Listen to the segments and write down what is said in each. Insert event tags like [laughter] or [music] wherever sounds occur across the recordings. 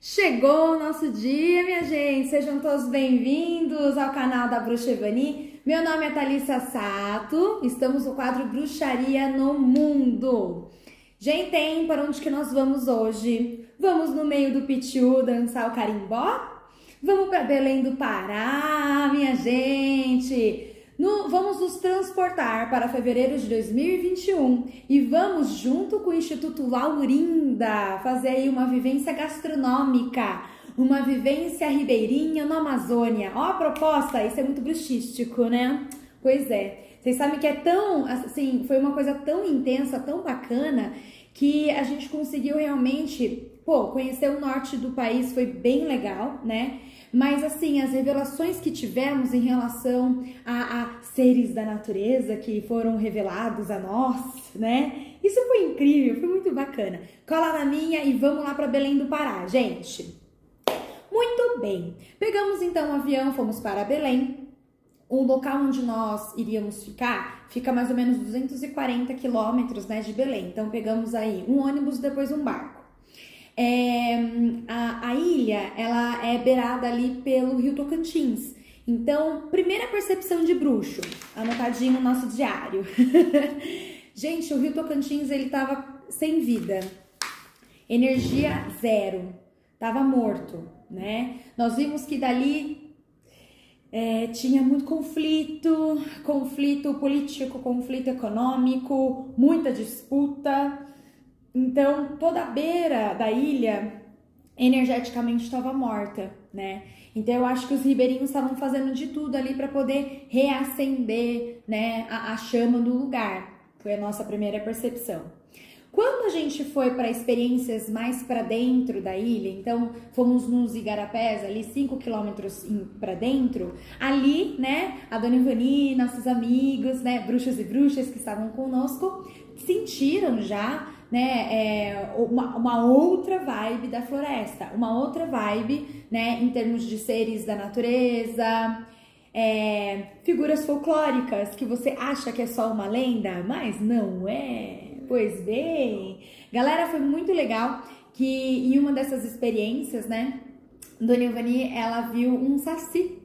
Chegou o nosso dia, minha gente! Sejam todos bem-vindos ao canal da Bruxa Evani. Meu nome é Thalissa Sato, estamos no quadro Bruxaria no Mundo. Gente, tem para onde que nós vamos hoje? Vamos no meio do Pitiu dançar o carimbó? Vamos para Belém do Pará, minha gente! No, vamos nos transportar para fevereiro de 2021 e vamos, junto com o Instituto Laurinda, fazer aí uma vivência gastronômica, uma vivência ribeirinha na Amazônia. Ó a proposta, isso é muito bruxístico, né? Pois é. Vocês sabem que é tão, assim, foi uma coisa tão intensa, tão bacana, que a gente conseguiu realmente, pô, conhecer o norte do país foi bem legal, né? Mas assim, as revelações que tivemos em relação a, a, seres da natureza que foram revelados a nós, né? Isso foi incrível, foi muito bacana. Cola na minha e vamos lá para Belém do Pará, gente. Muito bem. Pegamos então o um avião, fomos para Belém. O local onde nós iríamos ficar fica mais ou menos 240 quilômetros né, de Belém. Então pegamos aí um ônibus, depois um barco. É, a, a ilha, ela é beirada ali pelo rio Tocantins. Então, primeira percepção de bruxo, anotadinho no nosso diário. [laughs] Gente, o rio Tocantins, ele tava sem vida. Energia zero. Tava morto, né? Nós vimos que dali é, tinha muito conflito, conflito político, conflito econômico, muita disputa. Então, toda a beira da ilha energeticamente estava morta, né? Então, eu acho que os ribeirinhos estavam fazendo de tudo ali para poder reacender, né, a, a chama do lugar. Foi a nossa primeira percepção. Quando a gente foi para experiências mais para dentro da ilha, então fomos nos igarapés, ali 5 quilômetros para dentro, ali, né, a dona Ivani, nossos amigos, né, bruxas e bruxas que estavam conosco, sentiram já né, é, uma, uma, outra vibe da floresta, uma outra vibe, né, em termos de seres da natureza, é, figuras folclóricas que você acha que é só uma lenda, mas não é. Pois bem, galera, foi muito legal que em uma dessas experiências, né, Dona Ivani, ela viu um saci.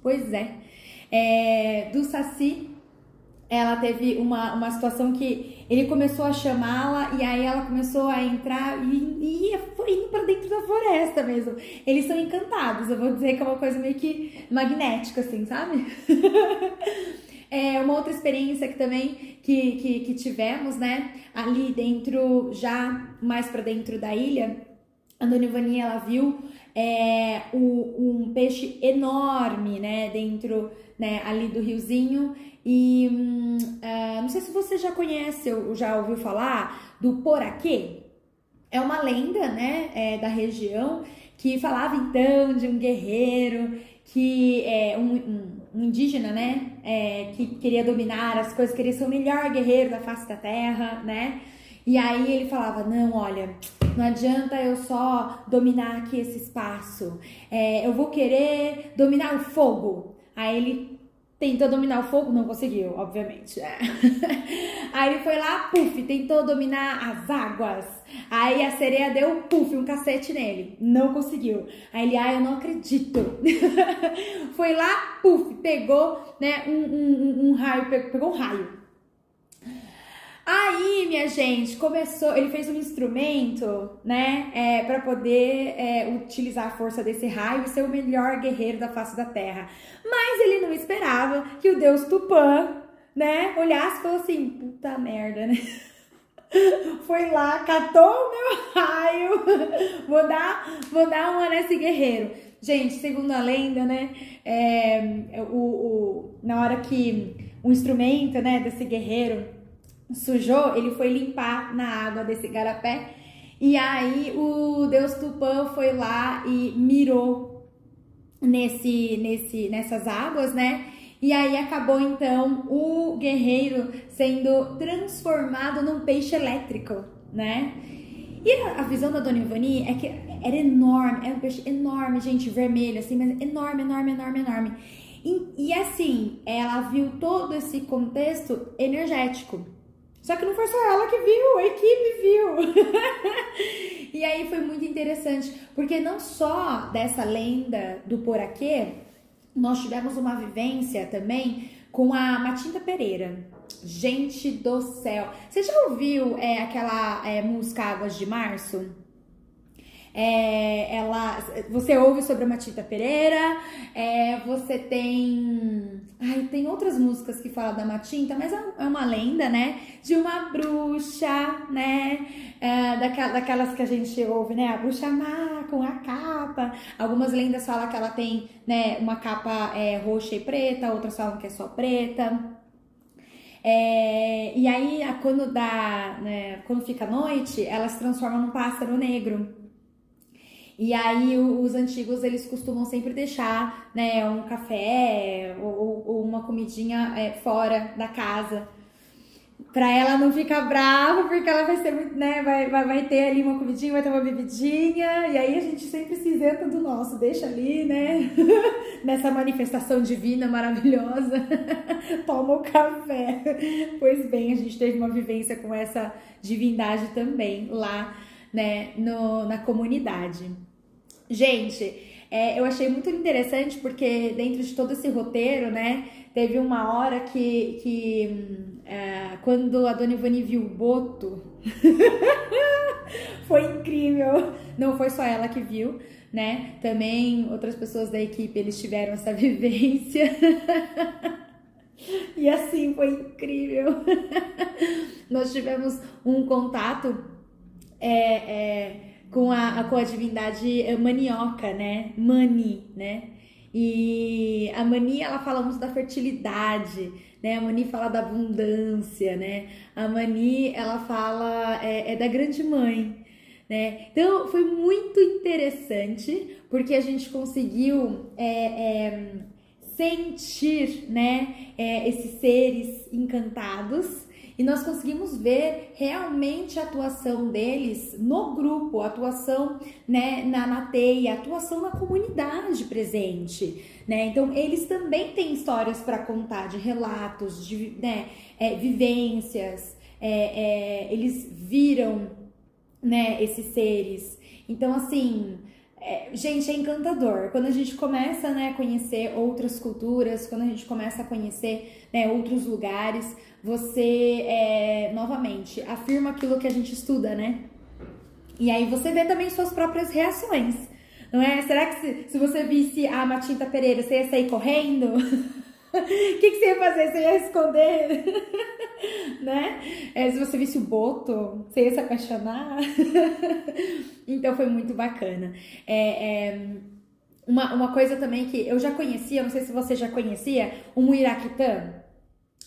Pois é. é do saci ela teve uma, uma situação que ele começou a chamá-la e aí ela começou a entrar e, e ia indo para dentro da floresta mesmo. Eles são encantados, eu vou dizer que é uma coisa meio que magnética, assim, sabe? [laughs] é uma outra experiência que também que, que, que tivemos, né? Ali dentro, já mais para dentro da ilha, a Dona Ivani, ela viu é, o, um peixe enorme, né? Dentro, né? Ali do riozinho e uh, não sei se você já conhece ou já ouviu falar do Poraquê. É uma lenda, né, é, da região que falava então de um guerreiro que é um, um, um indígena, né, é, que queria dominar as coisas, queria ser o melhor guerreiro da face da terra, né? E aí ele falava: não, olha, não adianta eu só dominar aqui esse espaço, é, eu vou querer dominar o fogo. Aí ele tentou dominar o fogo, não conseguiu, obviamente. É. [laughs] Aí foi lá, puf, tentou dominar as águas. Aí a sereia deu puf, um cacete nele, não conseguiu. Aí ele, ah, eu não acredito. [laughs] foi lá, puf, pegou, né, um, um, um raio, pegou um raio Aí, minha gente, começou. Ele fez um instrumento, né, é, para poder é, utilizar a força desse raio e ser o melhor guerreiro da face da terra. Mas ele não esperava que o deus Tupã, né, olhasse e falou assim: puta merda, né? [laughs] Foi lá, catou o meu raio, [laughs] vou dar, vou dar uma nesse guerreiro. Gente, segundo a lenda, né, é, o, o, na hora que o instrumento, né, desse guerreiro sujou, ele foi limpar na água desse garapé. E aí o deus Tupã foi lá e mirou nesse, nesse, nessas águas, né? E aí acabou então o guerreiro sendo transformado num peixe elétrico, né? E a visão da Dona Ivani é que era enorme, era um peixe enorme, gente, vermelho, assim, mas enorme, enorme, enorme, enorme. E, e assim, ela viu todo esse contexto energético Só que não foi só ela que viu, a equipe viu. [laughs] e aí foi muito interessante, porque não só dessa lenda do Poraquê, nós tivemos uma vivência também com a Matinta Pereira. Gente do céu! Você já ouviu é, aquela é, música Águas de Março? É, ela, você ouve sobre a Matita Pereira, é, você tem. Ai, tem outras músicas que falam da Matinta, mas é, é uma lenda, né? De uma bruxa, né? É, daquelas, daquelas que a gente ouve, né? A bruxa má com a capa. Algumas lendas falam que ela tem né, uma capa é, roxa e preta, outras falam que é só preta. É, e aí, quando dá, né, quando fica noite, ela se transforma num pássaro negro. E aí os antigos eles costumam sempre deixar, né, um café ou, ou uma comidinha é, fora da casa pra ela não ficar brava, porque ela vai ser muito, né, vai, vai, vai ter ali uma comidinha, vai ter uma bebidinha, e aí a gente sempre se isenta do nosso, deixa ali, né, [laughs] nessa manifestação divina maravilhosa, [laughs] toma o café. Pois bem, a gente teve uma vivência com essa divindade também lá, né, no, na comunidade. Gente, é, eu achei muito interessante porque dentro de todo esse roteiro, né, teve uma hora que, que é, quando a Dona Ivani viu o Boto, [laughs] foi incrível. Não foi só ela que viu, né? Também outras pessoas da equipe, eles tiveram essa [laughs] vivência. e assim, foi incrível. [laughs] Nós tivemos um contato é, é com a, com a divindade eh, manioca, né? Mani, né? E a Mani, ela fala muito da fertilidade, né? A Mani fala da abundância, né? A Mani, ela fala é, é da grande mãe, né? Então, foi muito interessante, porque a gente conseguiu é, é, sentir, né? Esses seres encantados, e nós conseguimos ver realmente a atuação deles no grupo, atuação né, na, na teia, atuação na comunidade presente. Né? Então, eles também têm histórias para contar, de relatos, de né, é, vivências, é, é, eles viram né, esses seres. Então, assim, é, gente, é encantador. Quando a gente começa né, a conhecer outras culturas, quando a gente começa a conhecer né, outros lugares, você, é, novamente, afirma aquilo que a gente estuda, né? E aí você vê também suas próprias reações, não é? Será que se, se você visse a Matinta Pereira, você ia sair correndo? [laughs] O que, que, você ia fazer? Você ia esconder? [laughs] né? É, se você visse o Boto, você ia se apaixonar? [laughs] então foi muito bacana. É, é, uma, uma coisa também que eu já conhecia, não sei se você já conhecia, o Muiraquitã.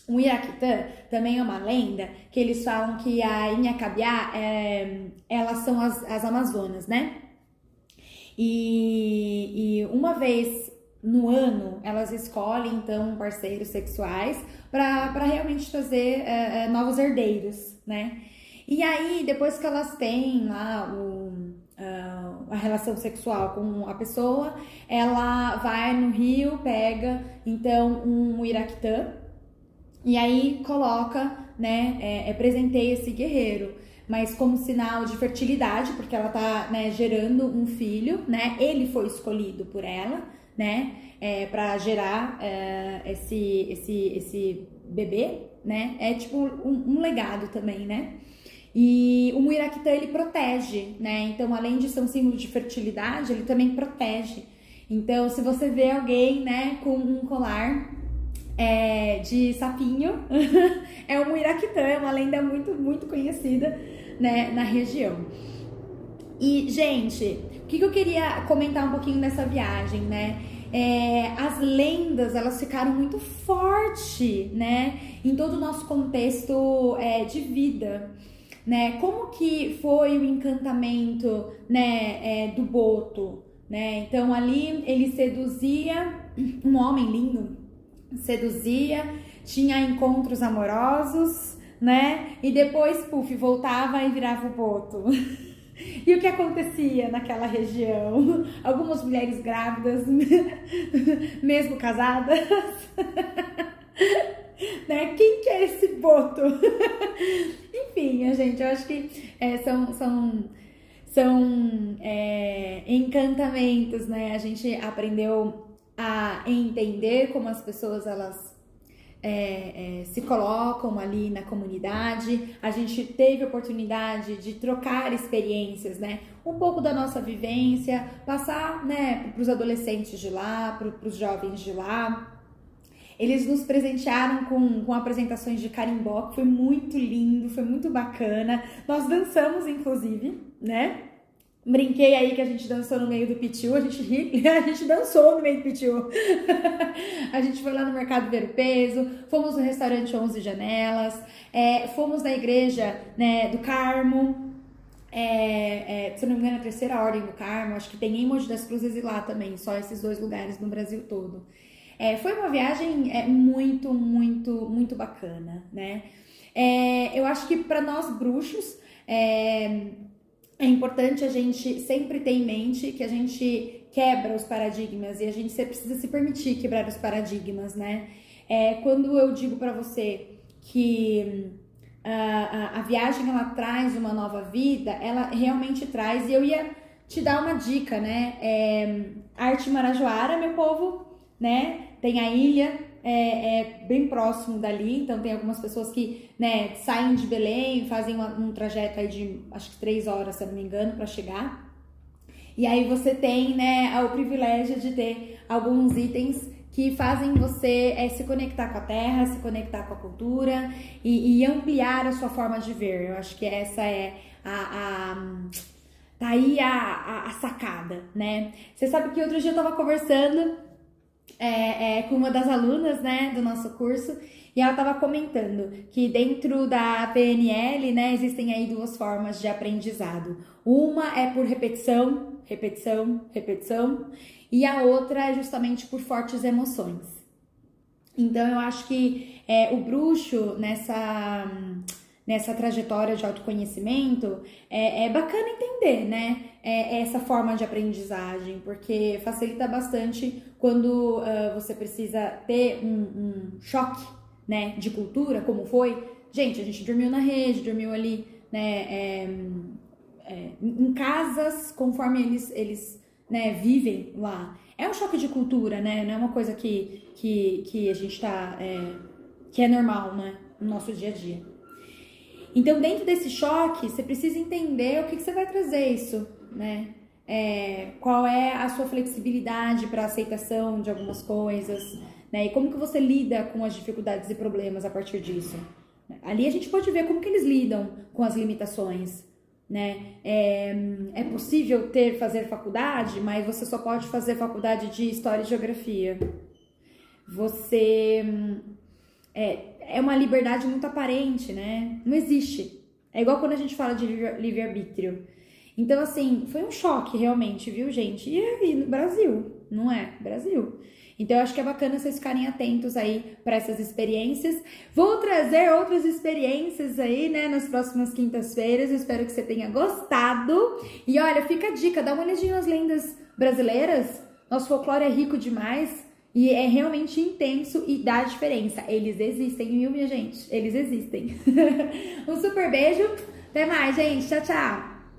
O Iraquitã também é uma lenda que eles falam que a Inhacabiá, é, elas são as, as Amazonas, né? E, e uma vez no ano elas escolhem então parceiros sexuais para realmente trazer é, é, novos herdeiros, né? E aí, depois que elas têm lá o, a relação sexual com a pessoa, ela vai no rio, pega então um iraquitã e aí coloca, né, é, é presenteia esse guerreiro mas como sinal de fertilidade, porque ela tá né, gerando um filho, né? Ele foi escolhido por ela, né? É, para gerar é, esse, esse, esse bebê, né? É tipo um, um legado também, né? E o Muiraquitã ele protege, né? Então, além de ser um símbolo de fertilidade, ele também protege. Então, se você vê alguém, né, com um colar é, de sapinho, [laughs] é o Muiraquitã, é uma lenda muito, muito conhecida, né, na região. E, gente, o que, que eu queria comentar um pouquinho dessa viagem, né? É, as lendas elas ficaram muito forte, né, em todo o nosso contexto é, de vida, né? Como que foi o encantamento, né, é, do Boto, né? Então ali ele seduzia um homem lindo, seduzia, tinha encontros amorosos, né? E depois, puf, voltava e virava o Boto. [laughs] E o que acontecia naquela região? Algumas mulheres grávidas, [laughs] mesmo casadas, [laughs] né? Quem que é esse boto? [laughs] Enfim, gente, eu acho que é, são, são, são é, encantamentos, né? A gente aprendeu a entender como as pessoas elas é, é, se colocam ali na comunidade. A gente teve oportunidade de trocar experiências, né? Um pouco da nossa vivência, passar, né, para os adolescentes de lá, para os jovens de lá. Eles nos presentearam com, com apresentações de carimbó, que foi muito lindo, foi muito bacana. Nós dançamos, inclusive, né? Brinquei aí que a gente dançou no meio do pitiu, a gente ri, [laughs] a gente dançou no meio do pitiu. [laughs] a gente foi lá no mercado ver o peso, fomos no restaurante 11 Janelas, é, fomos na igreja né, do Carmo, é, é, se eu não me engano, a terceira ordem do Carmo, acho que tem em Monte das Cruzes e lá também, só esses dois lugares no Brasil todo. É, foi uma viagem é, muito, muito, muito bacana, né? É, eu acho que para nós bruxos, é, importante a gente sempre ter em mente que a gente quebra os paradigmas e a gente precisa se permitir quebrar os paradigmas, né? É, quando eu digo para você que a, a, a, viagem ela traz uma nova vida, ela realmente traz, e eu ia te dar uma dica, né? É, Arte Marajoara, meu povo, né? Tem a ilha é, é, bem próximo dali, então tem algumas pessoas que né, saem de Belém, fazem uma, um trajeto aí de acho que três horas, se eu não me engano, para chegar. E aí você tem né, o privilégio de ter alguns itens que fazem você é, se conectar com a terra, se conectar com a cultura e, e, ampliar a sua forma de ver. Eu acho que essa é a, a tá aí a, a, a, sacada, né? Você sabe que outro dia eu tava conversando é, é, com uma das alunas, né, do nosso curso, e ela estava comentando que dentro da PNL, né, existem aí duas formas de aprendizado. Uma é por repetição, repetição, repetição, e a outra é justamente por fortes emoções. Então eu acho que é, o bruxo nessa nessa trajetória de autoconhecimento, é, é bacana entender, né? É, é, essa forma de aprendizagem, porque facilita bastante quando uh, você precisa ter um, um, choque, né, de cultura, como foi. Gente, a gente dormiu na rede, dormiu ali, né, é, é, em casas conforme eles, eles né, vivem lá. É um choque de cultura, né? Não é uma coisa que, que, que a gente tá. É, que é normal, né? No nosso dia a dia. Então, dentro desse choque, você precisa entender o que, que você vai trazer isso, né? É, qual é a sua flexibilidade para aceitação de algumas coisas, né? E como que você lida com as dificuldades e problemas a partir disso. Ali a gente pode ver como que eles lidam com as limitações, né? É, é possível ter fazer faculdade, mas você só pode fazer faculdade de história e geografia. Você é, é uma liberdade muito aparente, né? Não existe. É igual quando a gente fala de livre-arbítrio. Então, assim, foi um choque realmente, viu, gente? E aí, no Brasil, não é? Brasil. Então, eu acho que é bacana vocês ficarem atentos aí para essas experiências. Vou trazer outras experiências aí, né, nas próximas quintas-feiras. Espero que você tenha gostado. E olha, fica a dica, dá uma olhadinha nas lendas brasileiras. Nosso folclore é rico demais. E é realmente intenso e dá diferença. Eles existem, viu, minha gente? Eles existem. [laughs] um super beijo. Até mais, gente. Tchau, tchau.